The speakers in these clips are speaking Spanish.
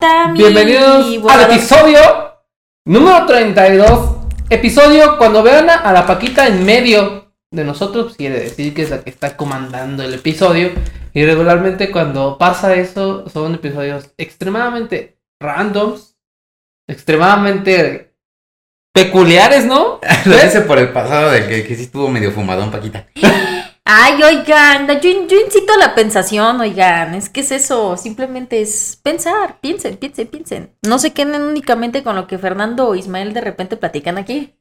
Tami. Bienvenidos al episodio número 32. Episodio cuando vean a, a la Paquita en medio de nosotros, quiere decir que es la que está comandando el episodio. Y regularmente cuando pasa eso, son episodios extremadamente randoms, extremadamente peculiares, ¿no? Lo dice por el pasado de que, que sí estuvo medio fumadón, Paquita. Ay, oigan, yo, yo incito a la pensación, oigan, es que es eso, simplemente es pensar, piensen, piensen, piensen. No se queden únicamente con lo que Fernando o Ismael de repente platican aquí.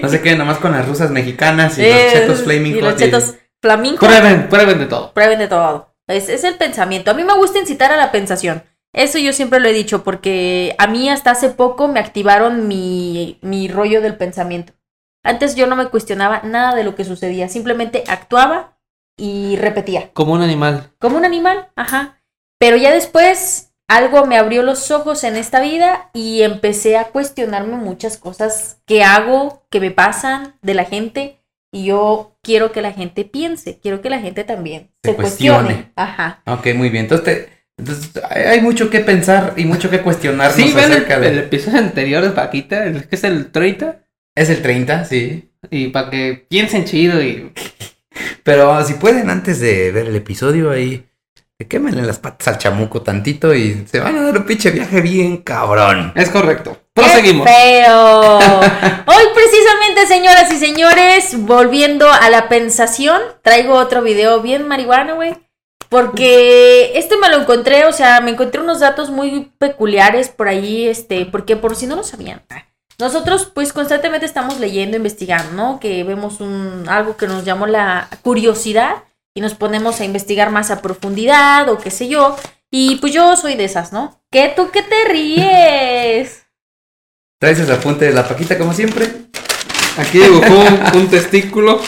No se queden nomás con las rusas mexicanas y Eh, los chetos flaming y los chetos flamingo. Prueben, prueben de todo. Prueben de todo. Es, es el pensamiento. A mí me gusta incitar a la pensación. Eso yo siempre lo he dicho porque a mí hasta hace poco me activaron mi, mi rollo del pensamiento. Antes yo no me cuestionaba nada de lo que sucedía, simplemente actuaba y repetía. Como un animal. Como un animal, ajá. Pero ya después algo me abrió los ojos en esta vida y empecé a cuestionarme muchas cosas que hago, que me pasan de la gente. Y yo quiero que la gente piense, quiero que la gente también Se se, cuestione. cuestione. Ajá. Ok, muy bien. Entonces, te- entonces, hay mucho que pensar y mucho que cuestionarnos Sí, ven el, acerca el de... episodio anterior de Paquita, el que es el 30. Es el 30, sí. Y para que piensen chido y Pero si pueden, antes de ver el episodio ahí, quémenle las patas al chamuco tantito y se van a dar un pinche viaje bien cabrón. Es correcto. ¡Qué Proseguimos. feo! Hoy precisamente, señoras y señores, volviendo a la pensación, traigo otro video bien marihuana, güey. Porque este me lo encontré, o sea, me encontré unos datos muy peculiares por ahí, este, porque por si no lo sabían. Nosotros, pues, constantemente estamos leyendo, investigando, ¿no? Que vemos un, algo que nos llamó la curiosidad y nos ponemos a investigar más a profundidad o qué sé yo. Y pues yo soy de esas, ¿no? ¿Qué tú que te ríes? Traes el apunte de la Paquita como siempre. Aquí dibujó un, un testículo.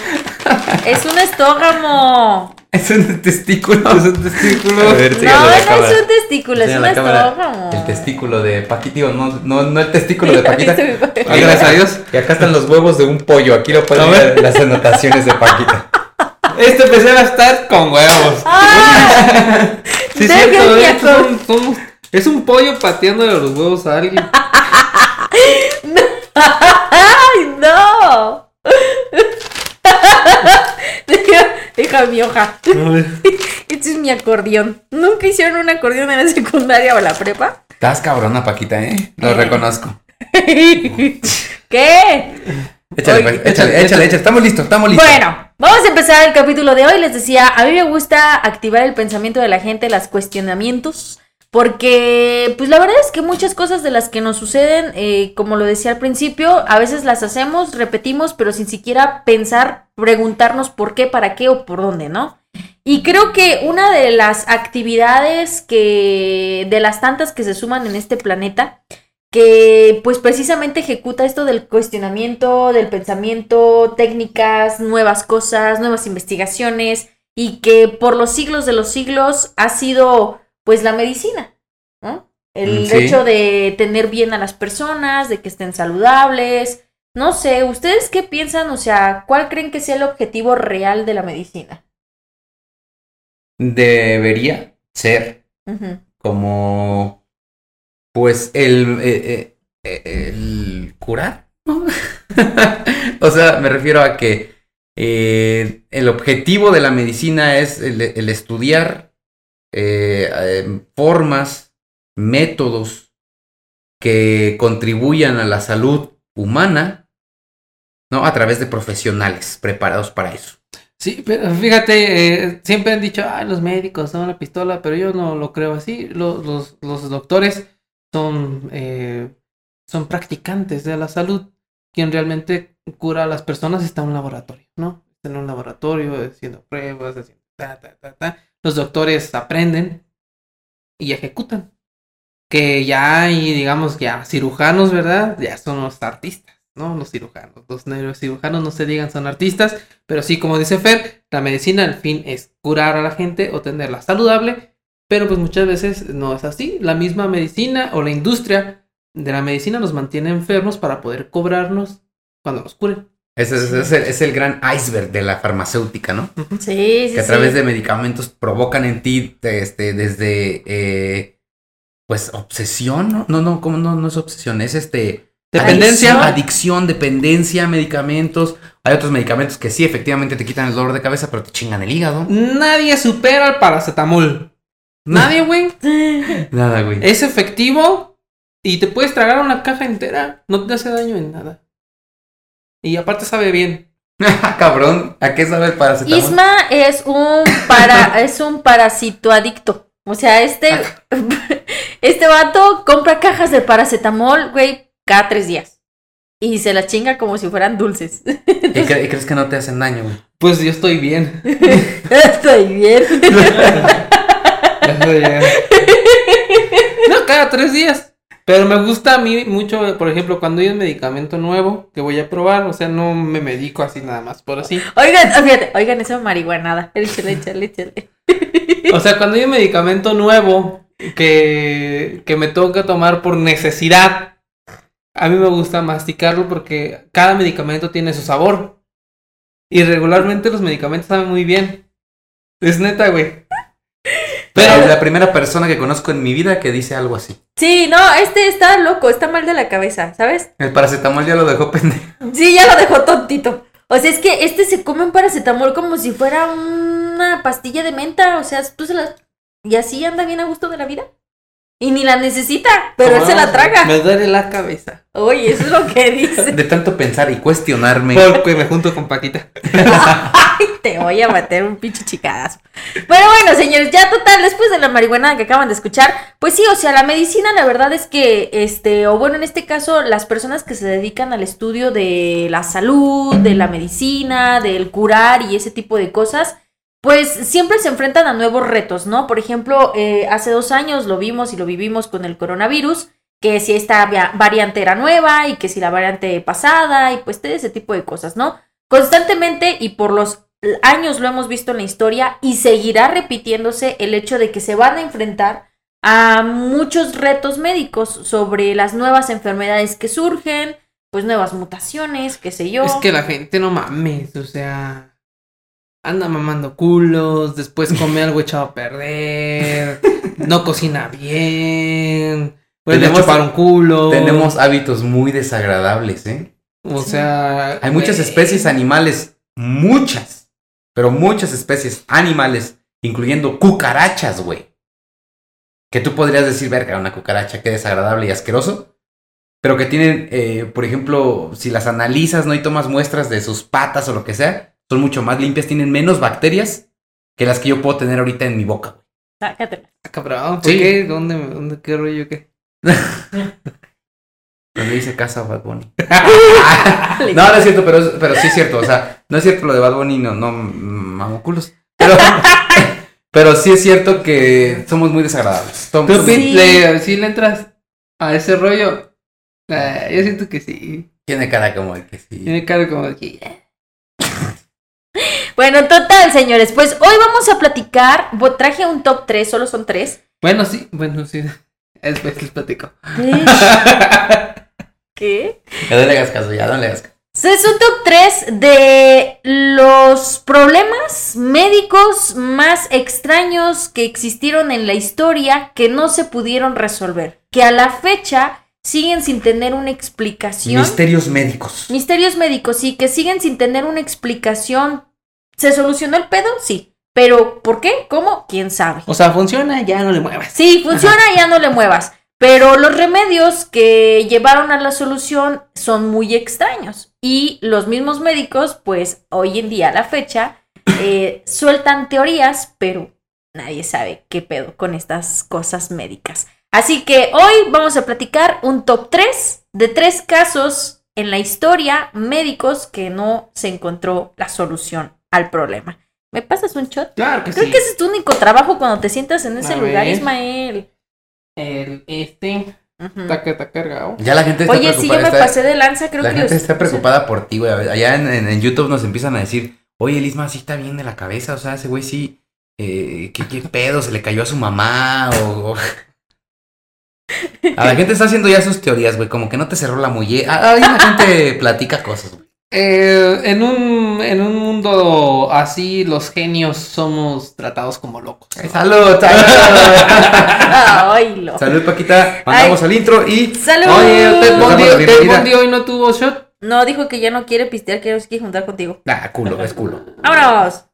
Es un estógamo. Es un testículo. Es un testículo. A ver, No, no cámara. es un testículo, es Enseña un la cámara. estógamo. El testículo de Paquita, no, no, no el testículo de Paquita. Ah, gracias a Dios. Y acá están los huevos de un pollo. Aquí lo pueden ver. las anotaciones de Paquita. Este PC va a estar con huevos. ¡Ah! Sí, cierto. son- son- es un pollo pateándole los huevos a alguien. ¡Ay, deja, mi hoja. Este es mi acordeón. ¿Nunca hicieron un acordeón en la secundaria o la prepa? Estás cabrona, Paquita, ¿eh? Lo Eh. reconozco. ¿Qué? Échale, Oye, pues, échale, échale, échale, échale. Estamos listos, estamos listos. Bueno, vamos a empezar el capítulo de hoy. Les decía, a mí me gusta activar el pensamiento de la gente, los cuestionamientos, porque pues la verdad es que muchas cosas de las que nos suceden, eh, como lo decía al principio, a veces las hacemos, repetimos, pero sin siquiera pensar, preguntarnos por qué, para qué o por dónde, ¿no? Y creo que una de las actividades que, de las tantas que se suman en este planeta, que pues precisamente ejecuta esto del cuestionamiento, del pensamiento, técnicas, nuevas cosas, nuevas investigaciones y que por los siglos de los siglos ha sido pues la medicina, ¿no? El Mm, sí. hecho de tener bien a las personas, de que estén saludables, no sé, ¿ustedes qué piensan? O sea, ¿cuál creen que sea el objetivo real de la medicina? Debería ser como, pues, el, eh, eh, el curar. o sea, me refiero a que eh, el objetivo de la medicina es el, el estudiar eh, eh, formas, métodos que contribuyan a la salud humana, ¿no? A través de profesionales preparados para eso. Sí, pero fíjate, eh, siempre han dicho, ay, los médicos son la pistola, pero yo no lo creo así. Los, los, los doctores son, son practicantes de la salud. Quien realmente cura a las personas está en un laboratorio, ¿no? Está en un laboratorio haciendo pruebas, haciendo ta, ta, ta, ta. Los doctores aprenden y ejecutan. Que ya hay, digamos, ya cirujanos, ¿verdad? Ya son los artistas, ¿no? Los cirujanos. Los neurocirujanos no se digan son artistas, pero sí, como dice Fer, la medicina al fin es curar a la gente o tenerla saludable, pero pues muchas veces no es así. La misma medicina o la industria de la medicina nos mantiene enfermos para poder cobrarnos cuando nos curen. Ese es, es el, es el gran iceberg de la farmacéutica, ¿no? Sí, sí, que a través sí. de medicamentos provocan en ti este, desde eh, pues, obsesión, ¿no? No, no, ¿cómo no, no es obsesión? Es este... Dependencia. Adicción, adicción, dependencia, medicamentos. Hay otros medicamentos que sí, efectivamente te quitan el dolor de cabeza, pero te chingan el hígado. Nadie supera el paracetamol. Nadie, güey. Nada, güey. Es efectivo y te puedes tragar una caja entera. No te hace daño en nada. Y aparte sabe bien. Cabrón, ¿a qué sabe el paracetamol? Isma es un para es un parasito adicto. O sea, este este vato compra cajas de paracetamol, güey, cada tres días. Y se las chinga como si fueran dulces. ¿Y, cre- y crees que no te hacen daño, güey? Pues yo estoy bien. Estoy bien. Estoy bien. No, cada tres días. Pero me gusta a mí mucho, por ejemplo, cuando hay un medicamento nuevo que voy a probar, o sea, no me medico así nada más, por así. Oigan, fíjate, oigan, esa marihuanada. Échale, échale, échale. O sea, cuando hay un medicamento nuevo que, que me toca tomar por necesidad, a mí me gusta masticarlo porque cada medicamento tiene su sabor. Y regularmente los medicamentos saben muy bien. Es neta, güey. Pero es la primera persona que conozco en mi vida que dice algo así. Sí, no, este está loco, está mal de la cabeza, ¿sabes? El paracetamol ya lo dejó pendejo. Sí, ya lo dejó tontito. O sea, es que este se come un paracetamol como si fuera una pastilla de menta. O sea, tú se la... Y así anda bien a gusto de la vida. Y ni la necesita, pero él se la traga. Me duele la cabeza. Oye, eso es lo que dice. De tanto pensar y cuestionarme. Porque me junto con Paquita. Ay, te voy a meter un pinche chicadazo. Pero bueno, señores, ya total, después de la marihuana que acaban de escuchar, pues sí, o sea, la medicina, la verdad es que, este, o bueno, en este caso, las personas que se dedican al estudio de la salud, de la medicina, del curar y ese tipo de cosas, pues siempre se enfrentan a nuevos retos, ¿no? Por ejemplo, eh, hace dos años lo vimos y lo vivimos con el coronavirus, que si esta variante era nueva y que si la variante pasada y pues todo ese tipo de cosas, ¿no? Constantemente y por los años lo hemos visto en la historia y seguirá repitiéndose el hecho de que se van a enfrentar a muchos retos médicos sobre las nuevas enfermedades que surgen, pues nuevas mutaciones, qué sé yo. Es que la gente no mames, o sea. Anda mamando culos, después come algo echado a perder, no cocina bien, puede Tenemos- chupar un culo. Tenemos hábitos muy desagradables, ¿eh? O sea. Hay muchas especies animales, muchas, pero muchas especies animales, incluyendo cucarachas, güey. Que tú podrías decir, verga, una cucaracha, qué desagradable y asqueroso. Pero que tienen, eh, por ejemplo, si las analizas, ¿no? Y tomas muestras de sus patas o lo que sea, son mucho más limpias, tienen menos bacterias que las que yo puedo tener ahorita en mi boca, güey. Sácatela. Ah, cabrón, ¿por Sí. qué? ¿Dónde, dónde, qué rollo, qué? Cuando hice caso a Bad Bunny. No, no es cierto, pero, pero sí es cierto. O sea, no es cierto lo de Bad Bunny, no, no mamo culos. Pero, pero sí es cierto que somos muy desagradables. Tom- ¿Tú Sí. le, sí le entras a ese rollo? Ah, yo siento que sí. Tiene cara como de que sí. Tiene cara como de que. Bueno, total, señores, pues hoy vamos a platicar, traje un top 3, solo son 3. Bueno, sí, bueno, sí. Después les platico. ¿Qué? Ya no le hagas caso, ya no le hagas caso. Es un top 3 de los problemas médicos más extraños que existieron en la historia que no se pudieron resolver. Que a la fecha siguen sin tener una explicación. Misterios médicos. Misterios médicos, sí, que siguen sin tener una explicación. ¿Se solucionó el pedo? Sí. Pero ¿por qué? ¿Cómo? ¿Quién sabe? O sea, funciona, ya no le muevas. Sí, funciona, ya no le muevas. Pero los remedios que llevaron a la solución son muy extraños. Y los mismos médicos, pues hoy en día a la fecha, eh, sueltan teorías, pero nadie sabe qué pedo con estas cosas médicas. Así que hoy vamos a platicar un top 3 de tres casos en la historia médicos que no se encontró la solución al problema. ¿Me pasas un shot? Claro que Creo sí. que ese es tu único trabajo cuando te sientas en ese A lugar, ver. Ismael. El, este está, que está cargado. Ya la gente está Oye, sí, yo preocupada. me está- pasé de lanza, creo la que gente los- está preocupada por ti, güey. Allá en, en- en YouTube nos empiezan a decir, oye, el Isma sí está bien de la cabeza. O sea, ese güey sí. Eh, ¿qué, ¿Qué pedo? ¿Se le cayó a su mamá? O. o- A la gente está haciendo ya sus teorías, güey. Como que no te cerró la muelle. Ah, Ahí la gente platica cosas, güey. Eh, en, un, en un mundo así, los genios somos tratados como locos. ¿no? Salud, salud. Salud, Paquita. Mandamos al intro y. ¡Salud! Oye, Ted Nos damos Bundy, la Ted bienvenida. Bundy hoy no tuvo shot. No, dijo que ya no quiere pistear, que no se quiere juntar contigo. Ah, culo, es culo. ¡Vámonos!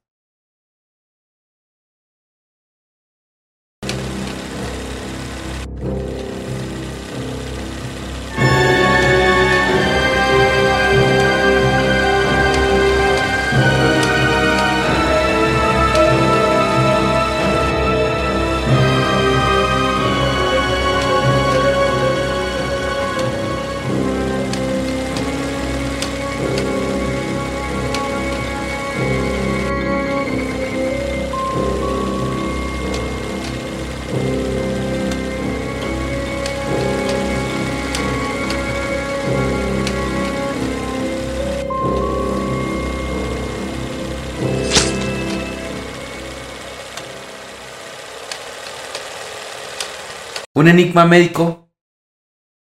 Un enigma médico.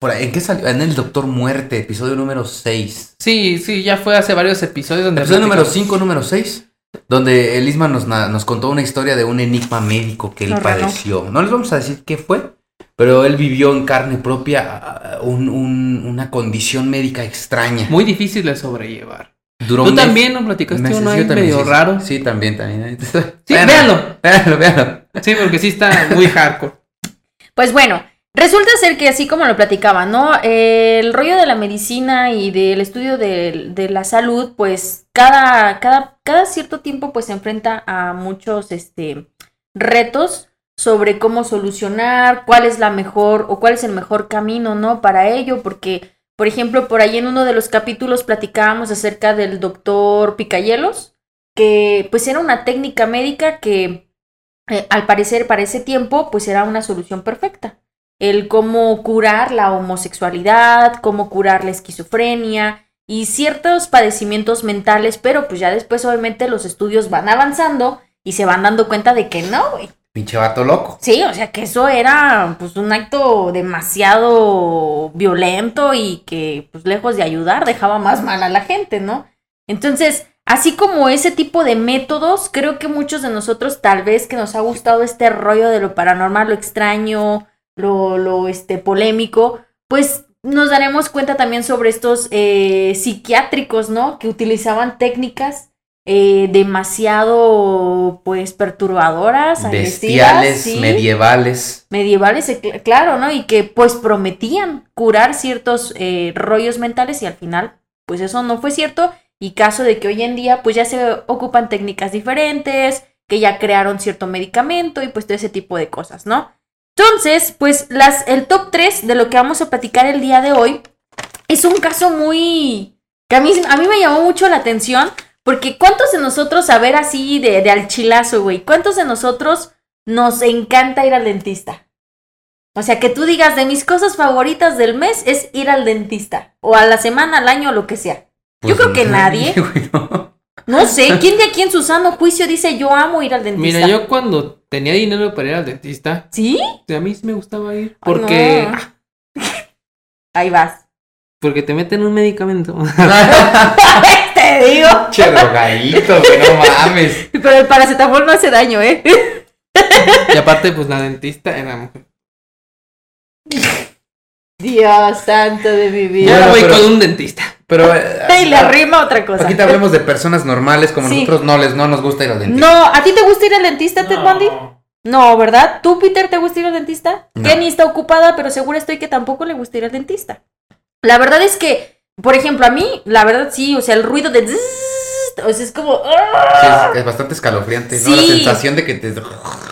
Por ahí, ¿En qué salió? En el Doctor Muerte, episodio número 6. Sí, sí, ya fue hace varios episodios donde. Episodio número platicamos. 5, número 6. Donde Elisma nos, na- nos contó una historia de un enigma médico que él padeció. No les vamos a decir qué fue, pero él vivió en carne propia un- un- una condición médica extraña. Muy difícil de sobrellevar. Duró Tú mes- también nos platicaste meses, uno ahí también, medio sí, raro. Sí, también, también. Sí, Véanlo, véanlo. Véanlo, véanlo. Sí, porque sí está muy hardcore. Pues bueno, resulta ser que así como lo platicaba, ¿no? El rollo de la medicina y del estudio de, la salud, pues cada, cada, cada cierto tiempo pues se enfrenta a muchos este, retos sobre cómo solucionar, cuál es la mejor o cuál es el mejor camino, ¿no? Para ello, porque, por ejemplo, por ahí en uno de los capítulos platicábamos acerca del doctor Picayelos, que pues era una técnica médica que eh, al parecer para ese tiempo pues era una solución perfecta. El cómo curar la homosexualidad, cómo curar la esquizofrenia y ciertos padecimientos mentales, pero pues ya después obviamente los estudios van avanzando y se van dando cuenta de que no, güey. Pinche vato loco. Sí, o sea que eso era pues un acto demasiado violento y que pues lejos de ayudar dejaba más mal a la gente, ¿no? Entonces, así como ese tipo de métodos, creo que muchos de nosotros tal vez que nos ha gustado este rollo de lo paranormal, lo extraño, lo, lo este, polémico, pues nos daremos cuenta también sobre estos eh, psiquiátricos, ¿no? Que utilizaban técnicas eh, demasiado, pues, perturbadoras, Bestiales, ¿sí? medievales. medievales, eh, cl- claro, ¿no? Y que pues prometían curar ciertos eh, rollos mentales y al final pues eso no fue cierto y caso de que hoy en día pues ya se ocupan técnicas diferentes, que ya crearon cierto medicamento y pues todo ese tipo de cosas, ¿no? Entonces, pues las, el top 3 de lo que vamos a platicar el día de hoy es un caso muy... que a mí, a mí me llamó mucho la atención porque ¿cuántos de nosotros, a ver así de, de al chilazo, güey? ¿Cuántos de nosotros nos encanta ir al dentista? O sea, que tú digas, de mis cosas favoritas del mes es ir al dentista. O a la semana, al año, lo que sea. Yo creo que nadie. güey, no. No sé, ¿quién de aquí en su sano juicio dice yo amo ir al dentista? Mira, yo cuando tenía dinero para ir al dentista, ¿Sí? a mí sí me gustaba ir. Ay, Porque, no. Ahí vas. porque te meten un medicamento. Te digo. Che, drogadito, güey, no mames. Pero el paracetamol no hace daño, ¿eh? y aparte, pues la dentista era mujer. Dios santo de mi Yo vida. Bueno, ahora voy pero- con un dentista. Pero. eh, Y le arrima otra cosa. Aquí te hablemos de personas normales como Sí. nosotros no les no nos gusta ir al dentista. No, ¿a ti te gusta ir al dentista, Ted Bundy? No, ¿verdad? ¿Tú, Peter, te gusta ir al dentista? No. Kenny está ocupada, pero seguro estoy que tampoco le gusta ir al dentista. La verdad es que, por ejemplo, a mí, la verdad sí, o sea, el ruido de... O sea, es como... ¡ah! Sí, es, es bastante escalofriante, ¿no? La Sí. sensación de que te.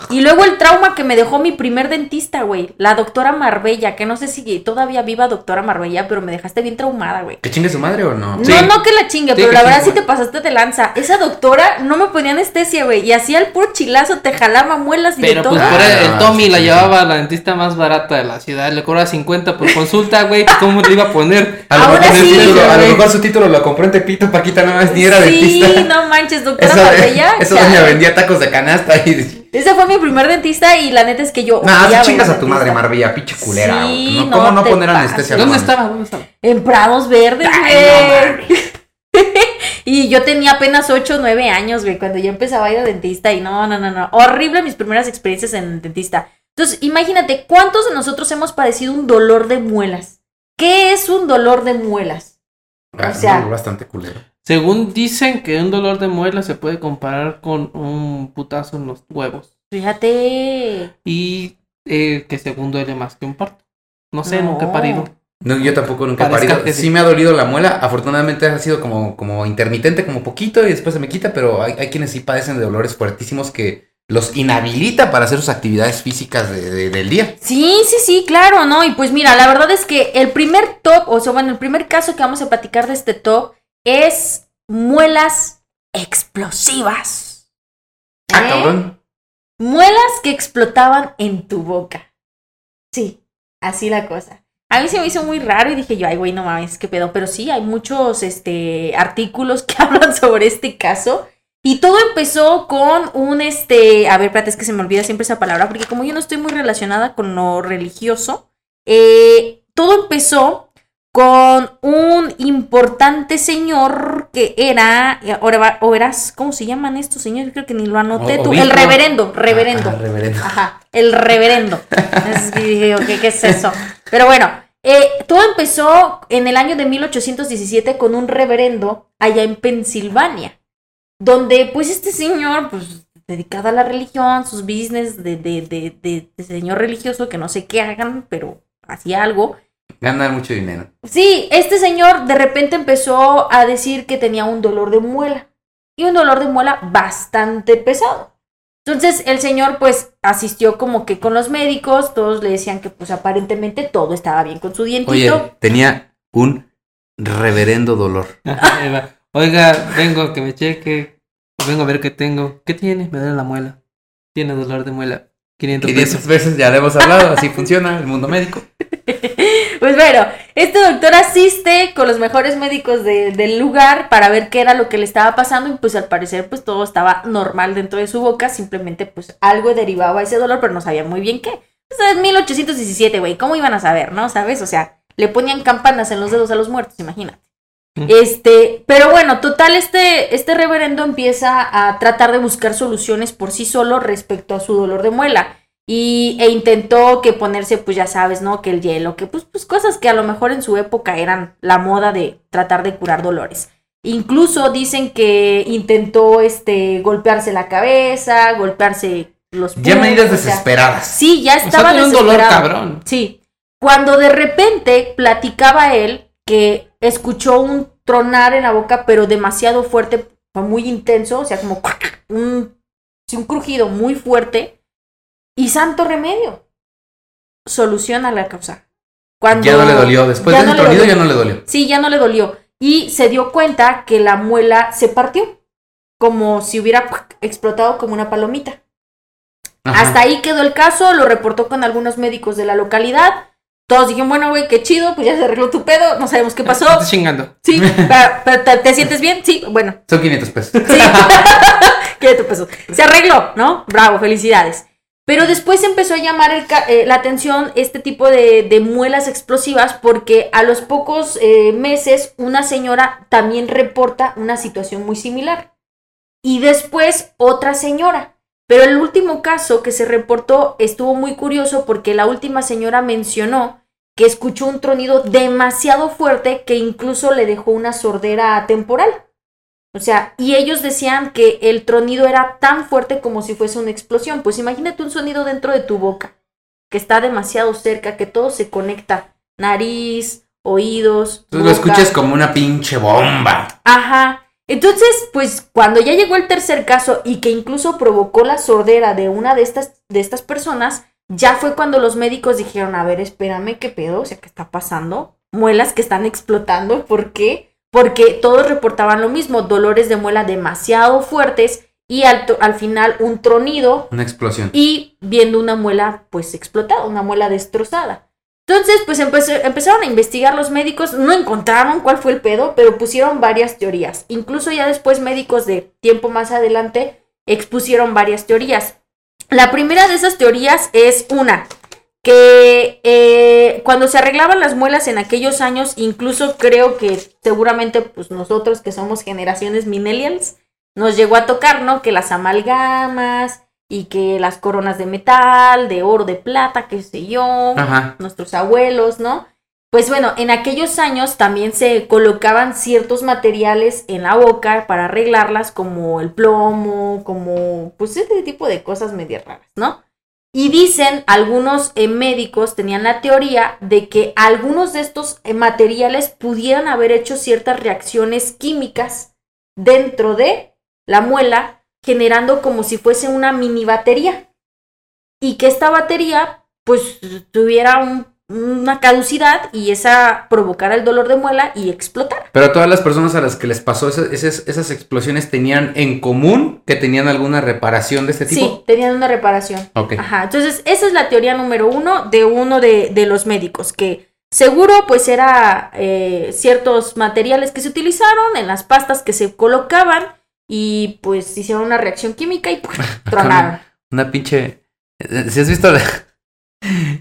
Y luego el trauma que me dejó mi primer dentista, güey. La doctora Marbella, que no sé si todavía viva doctora Marbella, pero me dejaste bien traumada, güey. ¿Que chingue su madre o no? No, Sí. no que la chingue, Sí, pero la sí, verdad sí te pasaste de lanza. Esa doctora no me ponía anestesia, güey. Y hacía el puro chilazo, te jalaba muelas y de Pero todo. pues por Ah, el, el no, Tommy sí, la sí, llevaba a la dentista más barata de la ciudad. Le cobraba 50 por consulta, güey. pues, ¿Cómo le iba a poner? A lo, mejor, su sí. título, a lo mejor su título lo compró en Tepito, Paquita no más ni era sí, dentista. no manches, doctora Marbella. esa chale. doña vendía tacos de canasta y. Ese fue mi primer dentista y la neta es que yo. Nah, tú chingas a tu madre. Marbella, pinche culera. Sí, güey. ¿no? no ¿Cómo no te poner pases. anestesia? ¿Dónde estaba? ¿Dónde estaba? En Prados Verdes, güey. no Y yo tenía apenas 8 o 9 años, güey, cuando yo empezaba a ir al dentista y no, no, no, no. Horrible mis primeras experiencias en dentista. Entonces, imagínate, ¿cuántos de nosotros hemos padecido un dolor de muelas? ¿Qué es un dolor de muelas? Ah, O sea- bastante culero. Según dicen que un dolor de muela se puede comparar con un putazo en los huevos. Fíjate. Y eh, que según duele más que un parto. No sé, No. nunca he parido. No, yo tampoco nunca he parido. Sí me ha dolido la muela. Afortunadamente ha sido como, como intermitente, como poquito y después se me quita, pero hay, hay quienes sí padecen de dolores fuertísimos que los inhabilita para hacer sus actividades físicas de- de- del día. Sí, sí, sí, claro, ¿no? Y pues mira, la verdad es que el primer top, o sea, bueno, el primer caso que vamos a platicar de este top es muelas explosivas. Ah, ¿Eh? cabrón. Muelas que explotaban en tu boca. Sí, así la cosa. A mí se me hizo muy raro y dije yo, ay, güey, no mames, qué pedo. Pero sí, hay muchos este, artículos que hablan sobre este caso. Y todo empezó con un, este, a ver, espérate, es que se me olvida siempre esa palabra, porque como yo no estoy muy relacionada con lo religioso, eh, todo empezó con un importante señor que era, ahora va- o eras, ¿cómo se llaman estos señores? Creo que ni lo anoté O- tú. obispo. El reverendo, reverendo. Ah, reverendo. Ajá, el reverendo. Dije, yo, ¿qué, qué es eso? Pero bueno, eh, todo empezó en el año de 1817 con un reverendo allá en Pensilvania, donde pues este señor, pues dedicado a la religión, sus business de, de, de- de señor religioso, que no sé qué hagan, pero hacía algo. Ganan mucho dinero. Sí, este señor de repente empezó a decir que tenía un dolor de muela y un dolor de muela bastante pesado. Entonces el señor pues asistió como que con los médicos, todos le decían que pues aparentemente todo estaba bien con su dientito. Oye, tenía un reverendo dolor. Oiga, vengo a que me cheque. Vengo a ver qué tengo. ¿Qué tiene? Me duele la muela. Tiene dolor de muela. 500 500 pesos. veces ya le hemos hablado, así funciona el mundo médico. Pues bueno, este doctor asiste con los mejores médicos de- del lugar para ver qué era lo que le estaba pasando y pues al parecer pues todo estaba normal dentro de su boca, simplemente pues algo derivaba ese dolor, pero no sabían muy bien qué. Pues es 1817, güey, ¿cómo iban a saber, no? ¿Sabes? O sea, le ponían campanas en los dedos a los muertos, imagínate. Mm. Este, pero bueno, total, este, este reverendo empieza a tratar de buscar soluciones por sí solo respecto a su dolor de muela. Y, e intentó que ponerse, pues ya sabes, ¿no? Que el hielo, que pues, pues cosas que a lo mejor en su época eran la moda de tratar de curar dolores. Incluso dicen que intentó este golpearse la cabeza, golpearse los Ya medidas o sea, desesperadas. Sí, ya O sea, estaba tiene un dolor cabrón. Sí. Cuando de repente platicaba él que escuchó un tronar en la boca, pero demasiado fuerte, fue muy intenso, o sea, como un, un crujido muy fuerte. Y santo remedio. Soluciona la causa. Cuando Ya no le dolió. Después del no dolió. ya no le dolió. Sí, ya no le dolió. Y se dio cuenta que la muela se partió. Como si hubiera explotado como una palomita. Ajá. Hasta ahí quedó el caso, lo reportó con algunos médicos de la localidad. Todos dijeron, bueno, güey, qué chido, pues ya se arregló tu pedo, no sabemos qué pasó. Estás chingando. Sí, pero, pero ¿te, te sientes bien? Sí, bueno, Son 500 pesos. sí. ¿Qué te pasó? Se arregló, ¿no? Bravo, felicidades. Pero después empezó a llamar eh, la atención este tipo de, de muelas explosivas porque a los pocos eh, meses una señora también reporta una situación muy similar. Y después otra señora. Pero el último caso que se reportó estuvo muy curioso porque la última señora mencionó que escuchó un tronido demasiado fuerte que incluso le dejó una sordera temporal. O sea, y ellos decían que el tronido era tan fuerte como si fuese una explosión. Pues imagínate un sonido dentro de tu boca, que está demasiado cerca, que todo se conecta. Nariz, oídos. Tú lo escuchas como una pinche bomba. Ajá. Entonces, pues cuando ya llegó el tercer caso y que incluso provocó la sordera de una de estas, de estas personas, ya fue cuando los médicos dijeron, a ver, espérame, ¿qué pedo? O sea, ¿qué está pasando? Muelas que están explotando, ¿por qué? Porque todos reportaban lo mismo, dolores de muela demasiado fuertes y al, final un tronido Una explosión. y viendo una muela pues explotada, una muela destrozada. Entonces pues empezaron a investigar los médicos, no encontraron cuál fue el pedo, pero pusieron varias teorías. Incluso ya después médicos de tiempo más adelante expusieron varias teorías. La primera de esas teorías es una, que eh, cuando se arreglaban las muelas en aquellos años, incluso creo que seguramente pues nosotros que somos generaciones millennials, nos llegó a tocar, ¿no? Que las amalgamas y que las coronas de metal, de oro, de plata, qué sé yo, Ajá. nuestros abuelos, ¿no? Pues bueno, en aquellos años también se colocaban ciertos materiales en la boca para arreglarlas, como el plomo, como pues este tipo de cosas medio raras, ¿no? Y dicen, algunos eh, médicos tenían la teoría de que algunos de estos eh, materiales pudieran haber hecho ciertas reacciones químicas dentro de la muela, generando como si fuese una mini batería. Y que esta batería, pues, tuviera un- una caducidad y esa provocara el dolor de muela y explotara. Pero todas las personas a las que les pasó esas, esas, esas explosiones tenían en común que tenían alguna reparación de este tipo. Sí, tenían una reparación. Ok. Ajá, entonces esa es la teoría número uno de uno de, de los médicos, que seguro pues era eh, ciertos materiales que se utilizaron en las pastas que se colocaban y pues hicieron una reacción química y ¡puf! tronaron. Una pinche. eh, ¿Si has visto la-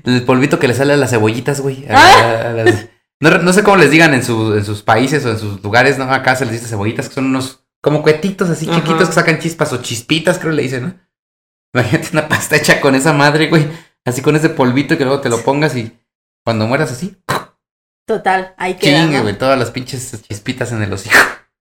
el polvito que le sale a las cebollitas, güey? A- Ah. a las- No, no sé cómo les digan en, su- en sus países o en sus lugares, ¿no? Acá se les dice cebollitas, que son unos como cuetitos así Ajá. chiquitos que sacan chispas o chispitas, creo le dicen, ¿no? Imagínate una pasta hecha con esa madre, güey. Así con ese polvito que luego te lo pongas y cuando mueras así, Total, ahí queda. chingue, güey, todas las pinches chispitas en el hocico.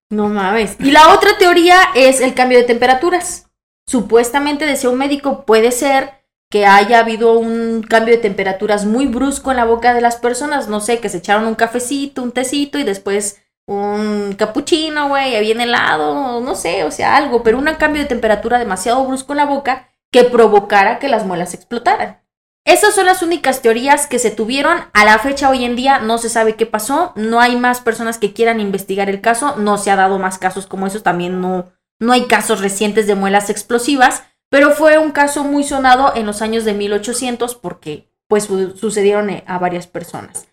No mames. Y la otra teoría es el cambio de temperaturas. Supuestamente, decía un médico, puede ser que haya habido un cambio de temperaturas muy brusco en la boca de las personas. No sé, que se echaron un cafecito, un tecito y después un capuchino, güey, bien helado, no sé, o sea, algo, pero un cambio de temperatura demasiado brusco en la boca que provocara que las muelas explotaran. Esas son las únicas teorías que se tuvieron. A la fecha hoy en día no se sabe qué pasó. No hay más personas que quieran investigar el caso. No se ha dado más casos como esos. También no, no hay casos recientes de muelas explosivas. Pero fue un caso muy sonado en los años de 1800 porque pues su- sucedieron eh, a varias personas.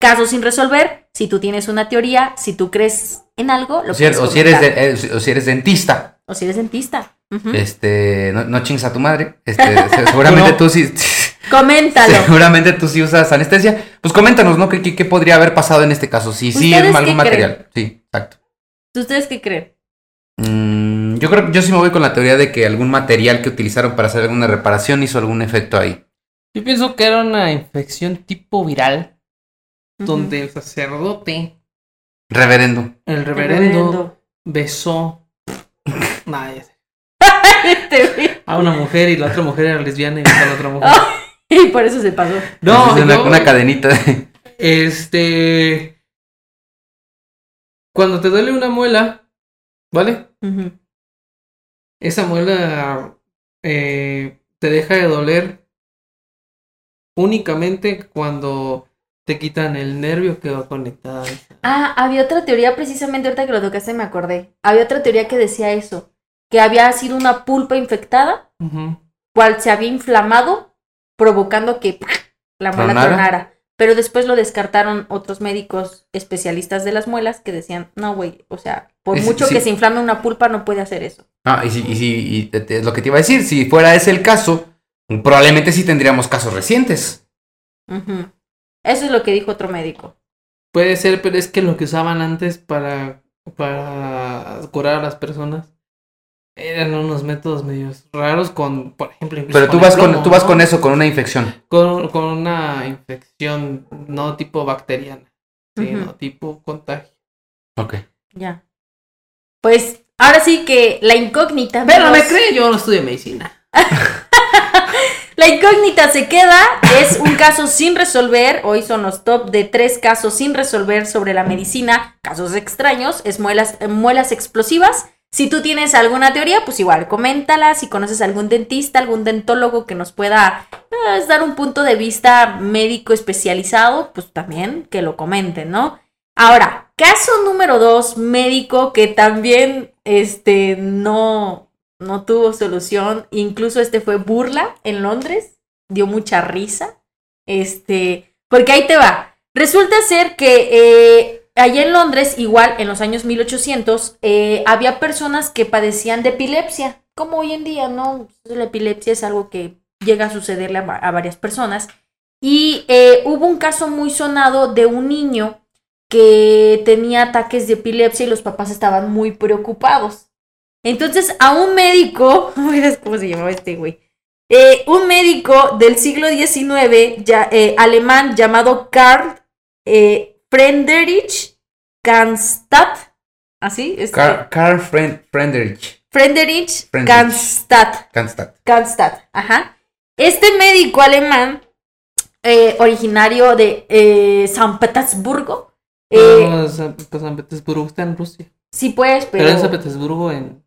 Casos sin resolver. Si tú tienes una teoría, si tú crees en algo, lo O puedes o si eres de- eh, o si eres dentista, O si eres dentista. Este, no, no chingues a tu madre. Este, se- seguramente No. tú sí. Coméntalo. Seguramente tú sí usas anestesia. Pues coméntanos, ¿no? ¿Qué, qué, qué podría haber pasado en este caso? Sí, sí, ¿Ustedes algún material. Sí, exacto. ¿Ustedes qué creen? Mm, yo creo que yo sí me voy con la teoría de que algún material que utilizaron para hacer alguna reparación hizo algún efecto ahí. Yo pienso que era una infección tipo viral, donde el sacerdote, Reverendo. el El reverendo, besó. Este a una mujer y la otra mujer era lesbiana y besó a la otra mujer. Y por eso se pasó. No, Es una, yo- una cadenita de... este. Cuando te duele una muela, ¿vale? Esa muela eh, te deja de doler únicamente cuando te quitan el nervio que va esa- Ah, había otra teoría, precisamente ahorita que lo tocaste me acordé. Había otra teoría que decía eso, que había sido una pulpa infectada, cual se había inflamado, provocando que la muela ¿Tronara? tronara. Pero después lo descartaron otros médicos especialistas de las muelas que decían, no, güey, o sea, por Es- mucho sí. que se inflame una pulpa no puede hacer eso. Ah, y si, y si, y te- te- es lo que te iba a decir, si fuera ese el caso, probablemente sí tendríamos casos recientes. Eso es lo que dijo otro médico. Puede ser, pero es que lo que usaban antes para, para curar a las personas eran unos métodos medios raros con, por ejemplo, Pero tú vas con, tú vas ¿no? con eso, con una infección. Con, con una infección no tipo bacteriana, sino tipo contagio. Ok. Ya. Pues ahora sí que la incógnita. Pero me cree, yo no estudio medicina. La incógnita se queda, es un caso sin resolver. Hoy son los top de tres casos sin resolver sobre la medicina, casos extraños, es muelas, muelas explosivas. Si tú tienes alguna teoría, pues igual, coméntala. Si conoces algún dentista, algún dentólogo que nos pueda eh, dar un punto de vista médico especializado, pues también que lo comenten, ¿no? Ahora, caso número dos, médico que también este, no, no tuvo solución. Incluso este fue burla en Londres. Dio mucha risa. Este, porque ahí te va. Resulta ser que eh, allá en Londres, igual en los años 1800, eh, había personas que padecían de epilepsia. Como hoy en día, ¿no? La epilepsia es algo que llega a sucederle a, va- a varias personas. Y eh, hubo un caso muy sonado de un niño que tenía ataques de epilepsia y los papás estaban muy preocupados. Entonces a un médico, cómo se llamaba este güey, Eh, un médico del siglo XIX ya, eh, alemán llamado Karl Friedrich Cannstatt, ¿así? Este, Friend- Friedrich. Friedrich Friedrich. Cannstatt. Cannstatt. Cannstatt, ajá. Este médico alemán, eh, originario de eh, San Petersburgo, eh, No, San, pues, San Petersburgo está en Rusia. sí pues, Pero, pero... en San Petersburgo en.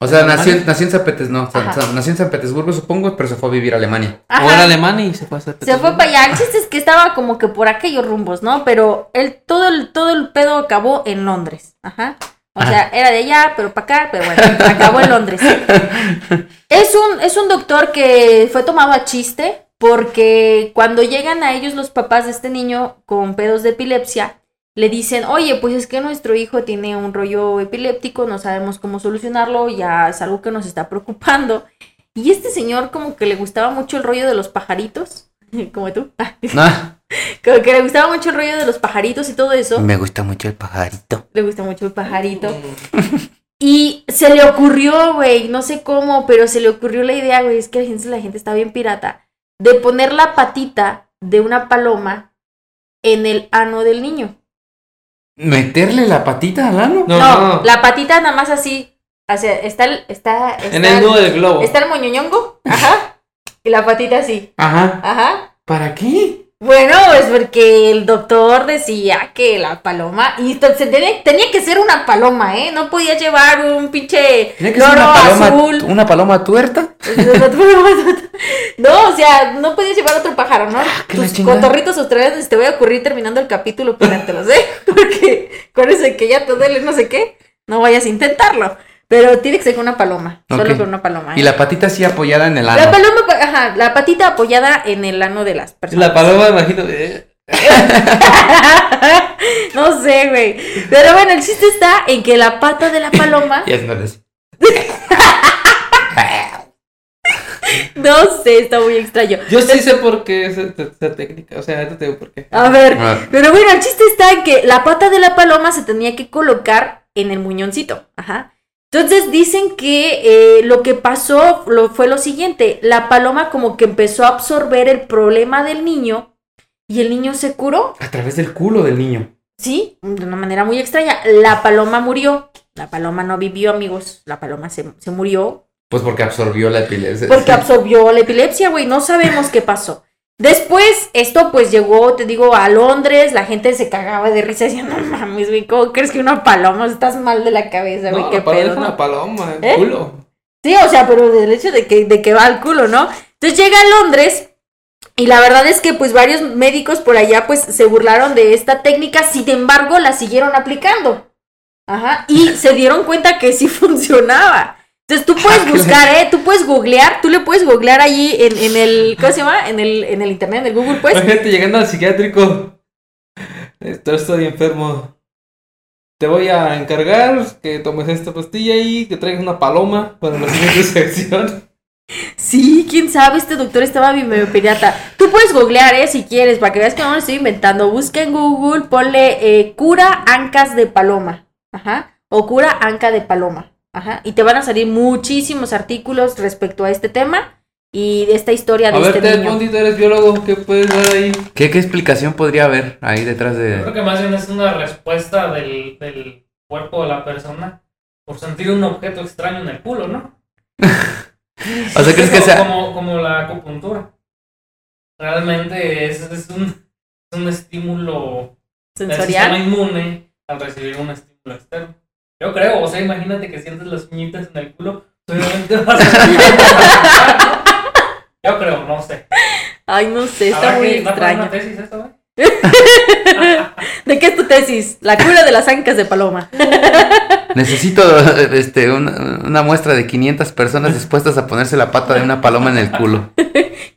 O sea, nació, en San Petersburgo, no, San- Ajá. San- nació en San Petersburgo, supongo, pero se fue a vivir a Alemania. Ajá. O era Alemania y se fue a San Se fue para allá. El chiste es que estaba como que por aquellos rumbos, ¿no? Pero él, todo el, todo el pedo acabó en Londres. Ajá. O sea, era de allá, pero para acá, pero bueno, acabó en Londres. Es un, es un doctor que fue tomado a chiste porque cuando llegan a ellos los papás de este niño con pedos de epilepsia, le dicen, oye, pues es que nuestro hijo tiene un rollo epiléptico, no sabemos cómo solucionarlo, ya es algo que nos está preocupando. Y este señor como que le gustaba mucho el rollo de los pajaritos, como tú, Ah, como que le gustaba mucho el rollo de los pajaritos y todo eso. me gusta mucho el pajarito. Le gusta mucho el pajarito. Y se le ocurrió, güey, no sé cómo, pero se le ocurrió la idea, güey, es que la gente, la gente está bien pirata, de poner la patita de una paloma en el ano del niño. ¿Meterle la patita al ano? No, No, no. la patita nada más así. O sea, está el, está, está En el nudo del globo. Está el moñoñongo, ajá, y la patita así, Ajá. ajá. ¿Para qué? Bueno, es porque el doctor decía que la paloma, y to- se tenía, tenía que ser una paloma, ¿eh? No podía llevar un pinche ¿Tiene que ser loro una paloma, azul. una paloma tuerta? No, o sea, no podías llevar otro pájaro, ¿no? Ah, Tus cotorritos australianos te voy a ocurrir terminando el capítulo, ponértelos, ¿eh? Porque con de que ya te duele no sé qué, no vayas a intentarlo. Pero tiene que ser con una paloma, solo Ok. con una paloma. ¿eh? Y la patita así apoyada en el ano. La paloma, pa- ajá, la patita apoyada en el ano de las personas. La paloma, imagino. eh, no sé, güey. Pero bueno, el chiste está en que la pata de la paloma, Y haciéndole así. no sé, está muy extraño. Yo sí sé por qué esa, esa técnica. O sea, ahorita te digo por qué. A ver, Ah. pero bueno, el chiste está en que la pata de la paloma se tenía que colocar en el muñoncito. Ajá. Entonces dicen que eh, lo que pasó lo, fue lo siguiente, la paloma como que empezó a absorber el problema del niño y el niño se curó, A través del culo del niño. ¿sí? De una manera muy extraña. La paloma murió, la paloma no vivió amigos, la paloma se, se murió Pues porque absorbió la epilepsia. porque absorbió la epilepsia, güey, no sabemos qué pasó. Después, esto pues llegó, te digo, a Londres, la gente se cagaba de risa, decía, no mames, güey, ¿cómo crees que una paloma estás mal de la cabeza, güey? No, qué pedo, una paloma, el ¿Eh? culo. Sí, o sea, pero del hecho de que, de que va al culo, ¿no? Entonces llega a Londres y la verdad es que pues varios médicos por allá pues se burlaron de esta técnica, sin embargo la siguieron aplicando. Ajá, y se dieron cuenta que sí funcionaba. Entonces tú puedes buscar, ¿eh? Tú puedes googlear, tú le puedes googlear allí en, en el, ¿cómo se llama? En el, en el internet, en el Google, pues. Imagínate llegando al psiquiátrico. Estoy, estoy enfermo. Te voy a encargar que tomes esta pastilla y que traigas una paloma para la siguiente sección. Sí, quién sabe, este doctor estaba pirata. Tú puedes googlear, ¿eh? Si quieres, para que veas que no lo estoy inventando. Busca en Google, ponle eh, cura ancas de paloma. Ajá. O cura anca de paloma. Ajá. Y te van a salir muchísimos artículos respecto a este tema y de esta historia de A ver, este Ted niño. Bundy, tú eres biólogo, ¿qué puedes dar ahí? ¿Qué, ¿Qué explicación podría haber ahí detrás Yo creo de.? que más bien es una respuesta del, del cuerpo de la persona por sentir un objeto extraño en el culo, ¿no? O sea, ¿crees que como, sea.? como, como la acupuntura. Realmente es, es, un, es un estímulo Sensorial. inmune al recibir un estímulo externo. Yo creo, o sea, imagínate que sientes las uñitas en el culo, obviamente vas a... Yo creo, no sé. Ay, no sé, está muy extraño. una tesis eso, güey? ¿De qué es tu tesis? La cura de las ancas de paloma. Necesito este, una, una muestra de 500 personas dispuestas a ponerse la pata de una paloma en el culo.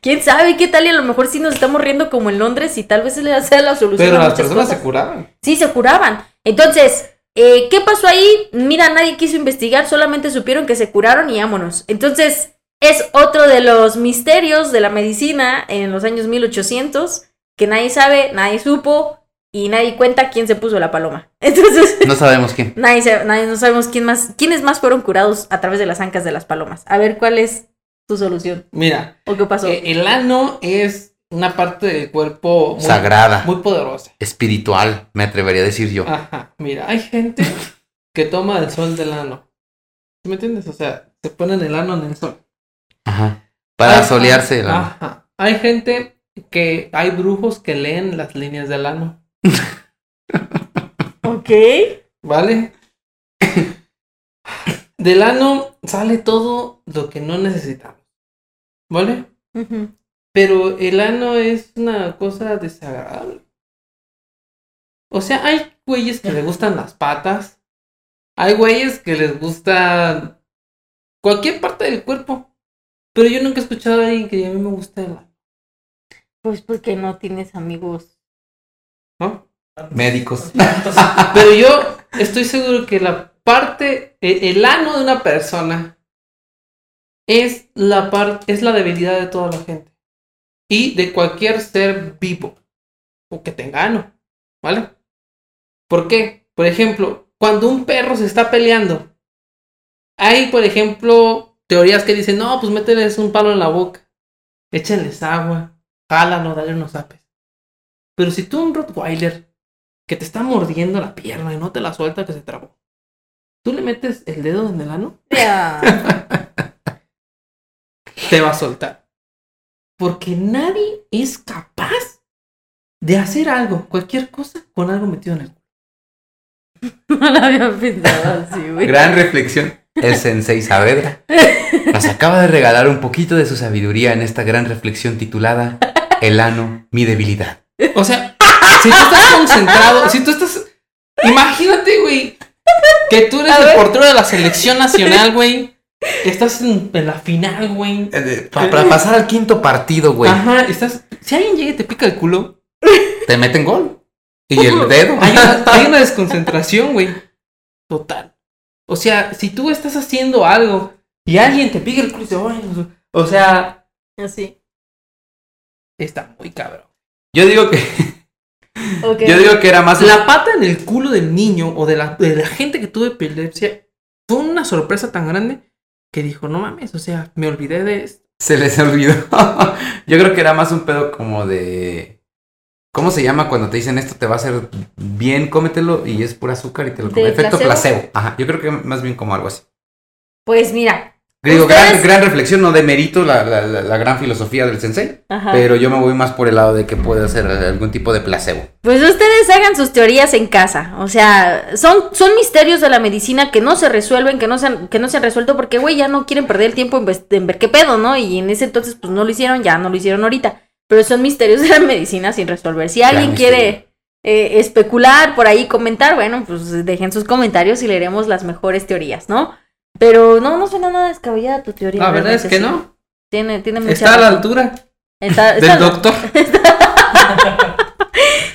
¿Quién sabe qué tal? Y a lo mejor sí nos estamos riendo como en Londres y tal vez se le sea la solución Pero a las personas cosas. se curaban. Sí, se curaban. Entonces, eh, ¿qué pasó ahí? Mira, nadie quiso investigar, solamente supieron que se curaron y vámonos. Entonces, Es otro de los misterios de la medicina en los años 1800 que nadie sabe, nadie supo y nadie cuenta quién se puso la paloma. Entonces, No sabemos quién. nadie, sa- nadie no sabemos quién más, quiénes más fueron curados a través de las ancas de las palomas. A ver cuál es tu solución Mira, o qué pasó. eh, el ano es una parte del cuerpo muy, Sagrada, muy poderosa. espiritual, me atrevería a decir yo. Ajá, mira, hay gente que toma el sol del ano. ¿Sí ¿Me entiendes? O sea, se ponen el ano en el sol. Ajá. Para Hay- solearse el ano. Ajá. Hay gente que hay brujos que leen las líneas del ano. Ok. ¿Vale? Del ano sale todo lo que no necesitamos. ¿Vale? Ujú. Pero el ano es una cosa desagradable. O sea, hay güeyes que les gustan las patas. Hay güeyes que les gusta cualquier parte del cuerpo. Pero yo nunca he escuchado a alguien que diga, a mí me gusta el ano. Pues porque no tienes amigos. ¿no? Médicos. Pero yo estoy seguro que la parte, e- el ano de una persona es la parte, es la debilidad de toda la gente. Y de cualquier ser vivo. O que tenga ano. ¿Vale? ¿Por qué? Por ejemplo, cuando un perro se está peleando, hay, por ejemplo, teorías que dicen, no, pues mételes un palo en la boca. Échenles agua. Jálalo, dale unos apes. Pero si tú un Rottweiler que te está mordiendo la pierna y no te la suelta que se trabó. Tú le metes el dedo en el ano, te va a soltar. Porque nadie es capaz de hacer algo, cualquier cosa, con algo metido en el culo. No lo había pensado así, güey. Gran reflexión. El Sensei Saavedra nos acaba de regalar un poquito de su sabiduría en esta gran reflexión titulada El ano, mi debilidad. O sea, si tú estás concentrado, si tú estás. Imagínate, güey, que tú eres el portero de la selección nacional, güey. Estás en, en la final, güey. Eh, pa- para pasar al quinto partido, güey, Ajá, estás. Si alguien llega y te pica el culo, te meten gol. Y el dedo. Hay una, hay una desconcentración, güey. Total. O sea, si tú estás haciendo algo y alguien te pica el culo y dice, "Ay", o sea, Así. está muy cabrón. Yo digo que, yo digo que era más La pata en el culo del niño o de la, de la gente que tuvo epilepsia fue una sorpresa tan grande que dijo, no mames, o sea, me olvidé de esto. Se les olvidó. Yo creo que era más un pedo como de. ¿Cómo se llama cuando te dicen esto te va a hacer bien, cómetelo y es pura azúcar y te lo ¿De come? Efecto placebo? placebo. Ajá. Yo creo que más bien como algo así. Pues mira. Digo, gran, gran reflexión, no demerito la, la, la, la gran filosofía del sensei, Ajá. pero yo me voy más por el lado de que puede ser algún tipo de placebo. Pues ustedes hagan sus teorías en casa. O sea, son, son misterios de la medicina que no se resuelven, que no se han, que no se han resuelto porque, güey, ya no quieren perder el tiempo en, ver qué pedo, ¿no? Y en ese entonces, pues no lo hicieron, ya no lo hicieron ahorita. Pero son misterios de la medicina sin resolver. Si alguien misterio. quiere eh, especular, por ahí comentar, bueno, pues dejen sus comentarios y leeremos las mejores teorías, ¿no? Pero no, no suena nada descabellada tu teoría. La verdad es que sí. no. Tiene, tiene mucha Está a la altura Está- del está- doctor.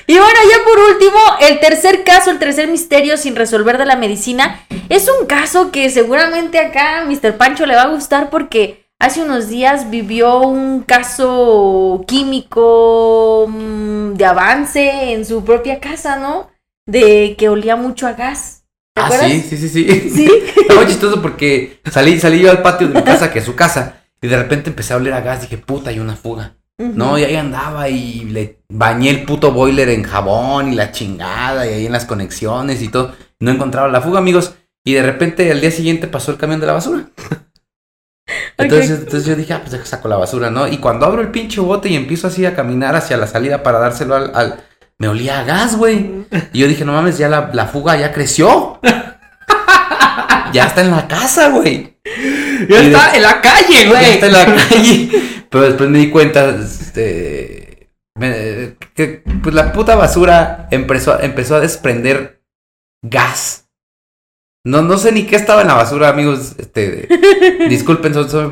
Y bueno, ya por último, el tercer caso, el tercer misterio sin resolver de la medicina, es un caso que seguramente acá a Mr. Pancho le va a gustar porque hace unos días vivió un caso químico mm, de avance en su propia casa, ¿no? De que olía mucho a gas. ¿Te Ah, acuerdas? sí, sí, sí, sí. Muy chistoso porque salí, salí yo al patio de mi casa, que es su casa, y de repente empecé a oler a gas. Dije, puta, hay una fuga. No, y ahí andaba y le bañé el puto boiler en jabón y la chingada y ahí en las conexiones y todo. No encontraba la fuga, amigos. Y de repente al día siguiente pasó el camión de la basura. Entonces, entonces yo dije, ah, pues saco la basura, ¿no? Y cuando abro el pinche bote y empiezo así a caminar hacia la salida para dárselo al... al- me olía a gas, güey. Y yo dije, no mames, ya la, la fuga ya creció. ya está en la casa, güey. Ya Y está en la calle, Ya güey. está en la calle. Pero después me di cuenta, este, me- que pues la puta basura empezó, empezó a desprender gas. No, no sé ni qué estaba en la basura, amigos. Este, disculpen, so- so-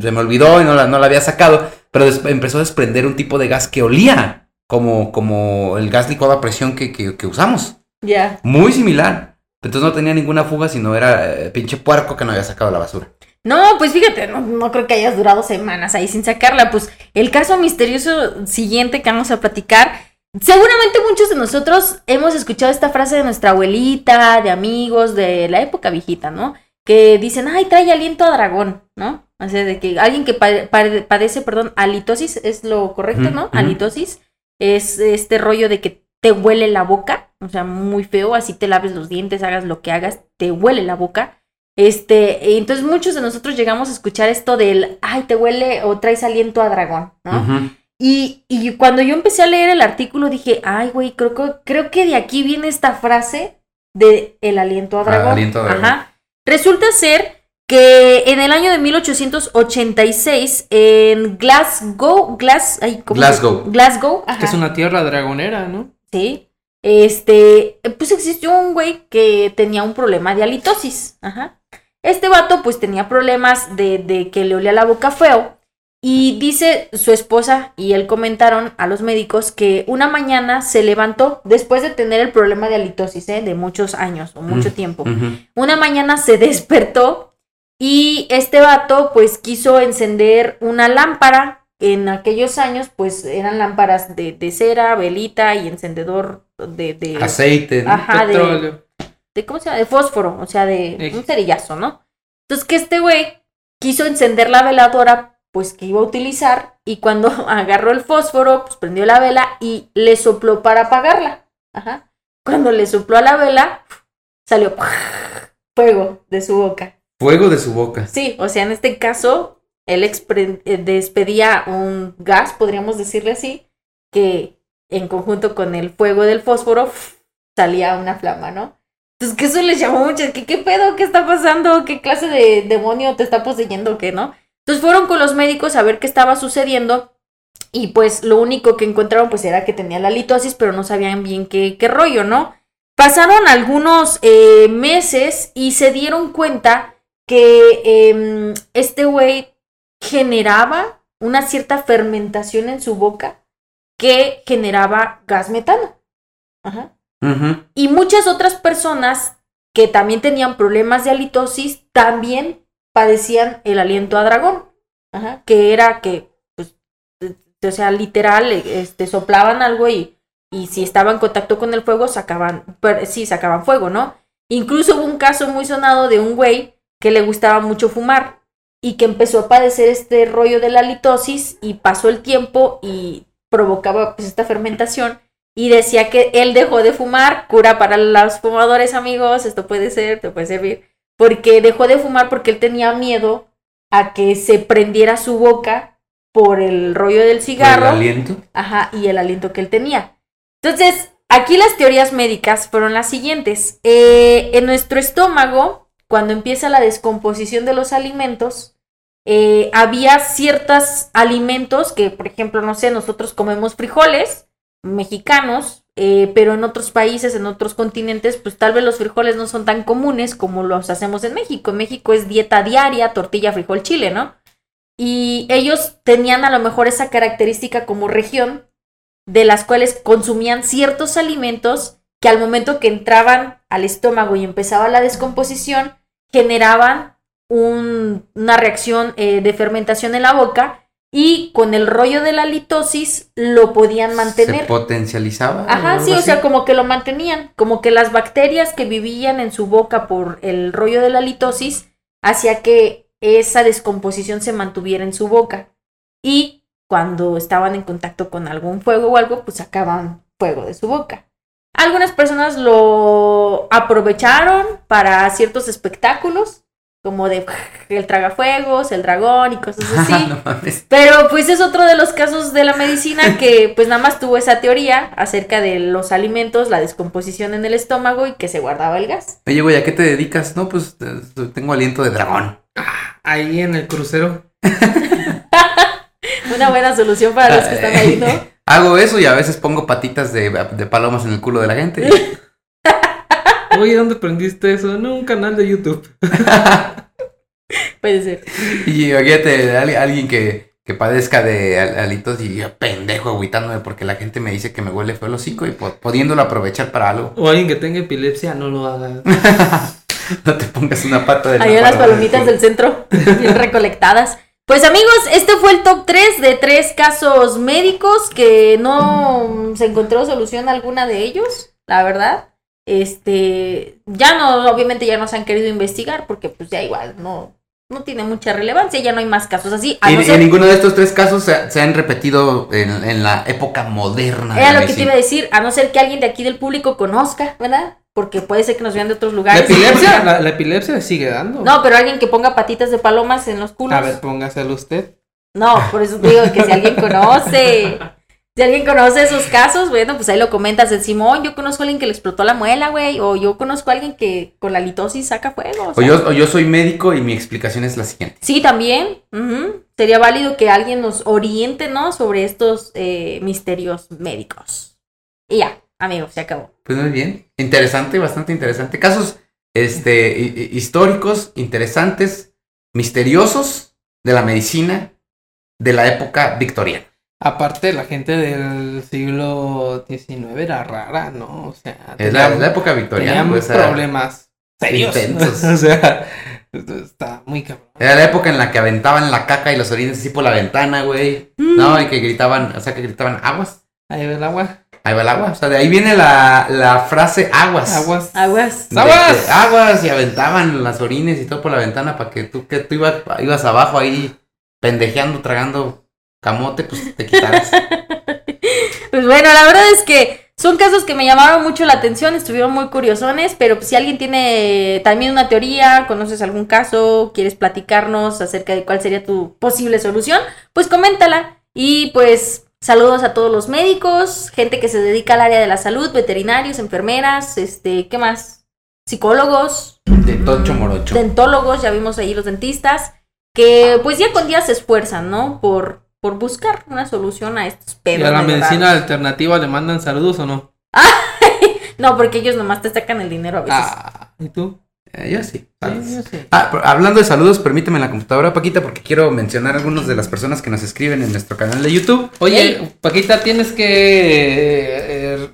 se me olvidó y no la, no la había sacado. Pero empezó a desprender un tipo de gas que olía como, como el gas licuado a presión que, que- que usamos. Ya. Muy similar. Entonces no tenía ninguna fuga, sino era eh, pinche puerco que no había sacado la basura. No, pues fíjate, no, no creo que hayas durado semanas ahí sin sacarla. Pues el caso misterioso siguiente que vamos a platicar. Seguramente muchos de nosotros hemos escuchado esta frase de nuestra abuelita, de amigos, de la época viejita, ¿no? Que dicen, ay, trae aliento a dragón, ¿no? O sea, de que alguien que pa- pa- padece, perdón, halitosis, es lo correcto, ¿no? ujú. Halitosis es este rollo de que te huele la boca, o sea, muy feo, así te laves los dientes, hagas lo que hagas, te huele la boca. Este, entonces muchos de nosotros llegamos a escuchar esto del, ay, te huele o traes aliento a dragón, ¿no? Y, y cuando yo empecé a leer el artículo dije, ay, güey, creo, que- creo que de aquí viene esta frase de el aliento a Ah, dragón. aliento a dragón. Ajá. Resulta ser que en el año de 1886 en Glasgow, Glas, ay, ¿cómo se- Glasgow. Glasgow, ajá. Que es una tierra dragonera, ¿no? Sí. Este, pues existió un güey que tenía un problema de halitosis. Ajá. Este vato, pues tenía problemas de, de que le olía la boca feo. Y dice su esposa y él comentaron a los médicos que una mañana se levantó después de tener el problema de halitosis, ¿eh? de muchos años o mucho Mm, tiempo. Una mañana se despertó y este vato pues quiso encender una lámpara. En aquellos años pues eran lámparas de, de cera, velita y encendedor de... de Aceite. de, Petróleo. de- ¿Cómo se llama? De fósforo, o sea, de Eje. un cerillazo, ¿no? Entonces que este güey quiso encender la veladora pues que iba a utilizar y cuando agarró el fósforo pues prendió la vela y le sopló para apagarla. Ajá. Cuando le sopló a la vela salió fuego de su boca. Fuego de su boca. Sí, o sea, en este caso, él eh, despedía un gas, podríamos decirle así, que en conjunto con el fuego del fósforo salía una flama, ¿no? Entonces, que eso les llamó mucho, que qué pedo, qué está pasando, qué clase de demonio te está poseyendo, qué, ¿no? Entonces fueron con los médicos a ver qué estaba sucediendo y pues lo único que encontraron pues era que tenía la litosis, pero no sabían bien qué, qué rollo, ¿no? Pasaron algunos eh, meses y se dieron cuenta que em, este güey generaba una cierta fermentación en su boca que generaba gas metano. Ajá. Y muchas otras personas que también tenían problemas de halitosis también padecían el aliento a dragón. Ajá. Que era que, pues, eh, o sea, literal, eh, este, soplaban algo y, y si estaba en contacto con el fuego, sacaban, per- sí, sacaban fuego, ¿no? Incluso hubo un caso muy sonado de un güey que le gustaba mucho fumar y que empezó a padecer este rollo de la litosis y pasó el tiempo y provocaba pues esta fermentación y decía que él dejó de fumar, cura para los fumadores amigos, esto puede ser, te puede servir, porque dejó de fumar porque él tenía miedo a que se prendiera su boca por el rollo del Por cigarro. El aliento. Ajá, y el aliento que él tenía. Entonces, aquí las teorías médicas fueron las siguientes. Eh, en nuestro estómago, cuando empieza la descomposición de los alimentos, eh, había ciertos alimentos que, por ejemplo, no sé, nosotros comemos frijoles mexicanos, eh, pero en otros países, en otros continentes, pues tal vez los frijoles no son tan comunes como los hacemos en México. En México es dieta diaria, tortilla, frijol, chile, ¿no? Y ellos tenían a lo mejor esa característica como región de las cuales consumían ciertos alimentos que al momento que entraban al estómago y empezaba la descomposición, generaban un- una reacción eh, de fermentación en la boca y con el rollo de la litosis lo podían Se mantener. potencializaba. Ajá, sí, o sea, como que lo mantenían, como que las bacterias que vivían en su boca por el rollo de la litosis hacía que esa descomposición se mantuviera en su boca. Y cuando estaban en contacto con algún fuego o algo, pues sacaban fuego de su boca. Algunas personas lo aprovecharon para ciertos espectáculos, como de el tragafuegos, el dragón y cosas así. no mames. Pero pues es otro de los casos de la medicina que pues nada más tuvo esa teoría acerca de los alimentos, la descomposición en el estómago y que se guardaba el gas. Oye, güey, ¿a qué te dedicas? No, pues eh, tengo aliento de dragón. Ahí en el crucero. Una buena solución para los que están ahí, ¿no? Hago eso y a veces pongo patitas de, de palomas en el culo de la gente. Oye, ¿dónde aprendiste eso? En un canal de YouTube. Puede ser. y al- alguien que, que padezca de al- alitos y yo pendejo agüitándome porque la gente me dice que me huele feo el hocico y pudiéndolo aprovechar para algo. O alguien que tenga epilepsia, no lo haga. no te pongas una pata de la Ahí las palomitas del centro, bien recolectadas. Pues amigos, este fue el top 3 de tres casos médicos que no se encontró solución alguna de ellos, la verdad. Este, ya no, obviamente ya no se han querido investigar porque pues ya igual no, no tiene mucha relevancia, ya no hay más casos así. A Y, no ninguno de estos tres casos se, se han repetido en, en la época moderna. de Era lo que te iba a decir, a no ser que alguien de aquí del público conozca, ¿verdad? Porque puede ser que nos vean de otros La lugares. epilepsia, la, la epilepsia le sigue dando. No, pero alguien que ponga patitas de palomas en los culos. A ver, póngaselo usted. No, por eso te digo que si alguien conoce, si alguien conoce esos casos, bueno, pues ahí lo comentas. El Simón, yo conozco a alguien que le explotó la muela, güey, o yo conozco a alguien que con la litosis saca fuego. o O sea. yo, o yo soy médico y mi explicación es la siguiente. Sí, también. Sería válido que alguien nos oriente, ¿no? Sobre estos eh, misterios médicos. Y ya, amigos, se acabó. Pues muy bien. Interesante, bastante interesante. Casos este, hi- hi- históricos, interesantes, misteriosos de la medicina de la época victoriana. Aparte, la gente del siglo XIX era rara, ¿no? O sea, Es la, época victoriana. tenían Pues, problemas serios. intensos. o sea, está muy cabrón. era la época en la que aventaban la caca y los orines así por la ventana, güey. Mm. No, y que gritaban, o sea, que gritaban aguas. Ahí ve el agua. Ahí va el agua. O sea, de ahí viene la, la frase aguas. Aguas. Aguas. De- ¡Aguas! de- aguas y aventaban las orines y todo por la ventana para que tú que tú ibas, ibas abajo ahí pendejeando, tragando camote, pues te quitaras. Pues bueno, la verdad es que son casos que me llamaron mucho la atención, estuvieron muy curiosones, pero pues si alguien tiene también una teoría, conoces algún caso, quieres platicarnos acerca de cuál sería tu posible solución, pues coméntala. Y pues saludos a todos los médicos, gente que se dedica al área de la salud, veterinarios, enfermeras, este, ¿qué más? Psicólogos, De tocho morocho. dentólogos, ya vimos ahí los dentistas, que pues día con día se esfuerzan, ¿no? Por, por buscar una solución a estos ¿Y pedos. a la medicina raros. alternativa le mandan saludos o no? No, porque ellos nomás te sacan el dinero a veces. Ah, ¿y tú? Eh, yo sí. Sí, yo sí. Ah, hablando de saludos, permíteme en la computadora, Paquita, porque quiero mencionar algunas de las personas que nos escriben en nuestro canal de YouTube. Oye. Paquita, tienes que eh, eh,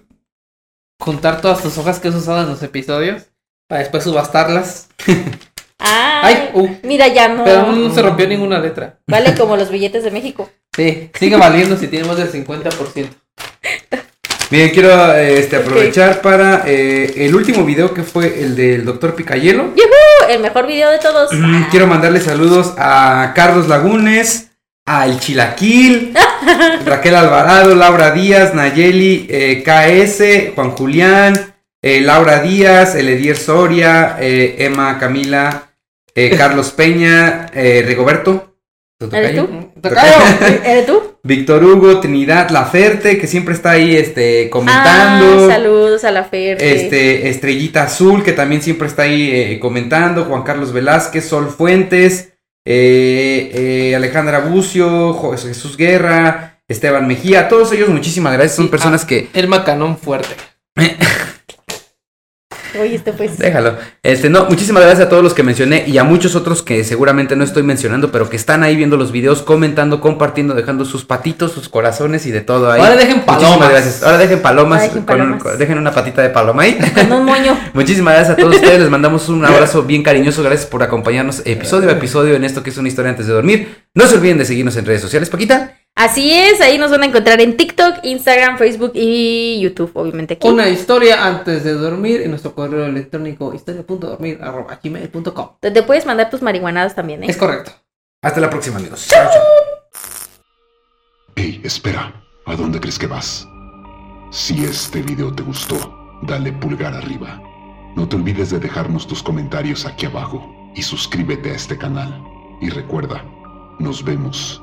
juntar todas tus hojas que has usado en los episodios para después subastarlas. Ah, Ay, uh, mira, ya no. pero no se rompió ninguna letra. Vale como los billetes de México. Sí, sigue valiendo si tiene más del 50%. Bien, quiero eh, este, aprovechar para eh, el último video que fue el del doctor Picayelo. Uh, el mejor video de todos. Mm, Quiero mandarle saludos a Carlos Lagunes, a El Chilaquil, Raquel Alvarado, Laura Díaz, Nayeli eh, KS, Juan Julián, eh, Laura Díaz, Eledier Soria, Emma Camila, Carlos Peña, eh, Rigoberto. ¿Tu ¿Eres tú? Tocayo. ¿Eres tú? Víctor Hugo, Trinidad Laferte, que siempre está ahí este, comentando. Ah, saludos a la Fer. Este, Estrellita Azul, que también siempre está ahí eh, comentando. Juan Carlos Velázquez, Sol Fuentes, eh, eh, Alejandra Bucio, Jesús Guerra, Esteban Mejía. Todos ellos, muchísimas gracias. Son Sí, personas que. El macanón fuerte. Oye, este pues. Déjalo. Este, no, muchísimas gracias a todos los que mencioné y a muchos otros que seguramente no estoy mencionando, pero que están ahí viendo los videos, comentando, compartiendo, dejando sus patitos, sus corazones y de todo ahí. Ahora dejen Muchísimas palomas. gracias. Ahora dejen palomas. Ahora dejen con un- palomas. con- dejen una patita de paloma ahí. Con un moño. Muchísimas gracias a todos ustedes, les mandamos un abrazo bien cariñoso, gracias por acompañarnos episodio a episodio en esto que es una historia antes de dormir. No se olviden de seguirnos en redes sociales, Paquita. Así es, ahí nos van a encontrar en TikTok, Instagram, Facebook y YouTube, obviamente aquí. Una historia antes de dormir en nuestro correo electrónico historia.dormir.gmail.com. Donde puedes mandar tus marihuanadas también, ¿eh? Es correcto. Hasta la próxima, amigos. Chao, chao. Hey, espera, ¿a dónde crees que vas? Si este video te gustó, dale pulgar arriba. No te olvides de dejarnos tus comentarios aquí abajo y suscríbete a este canal. Y recuerda, nos vemos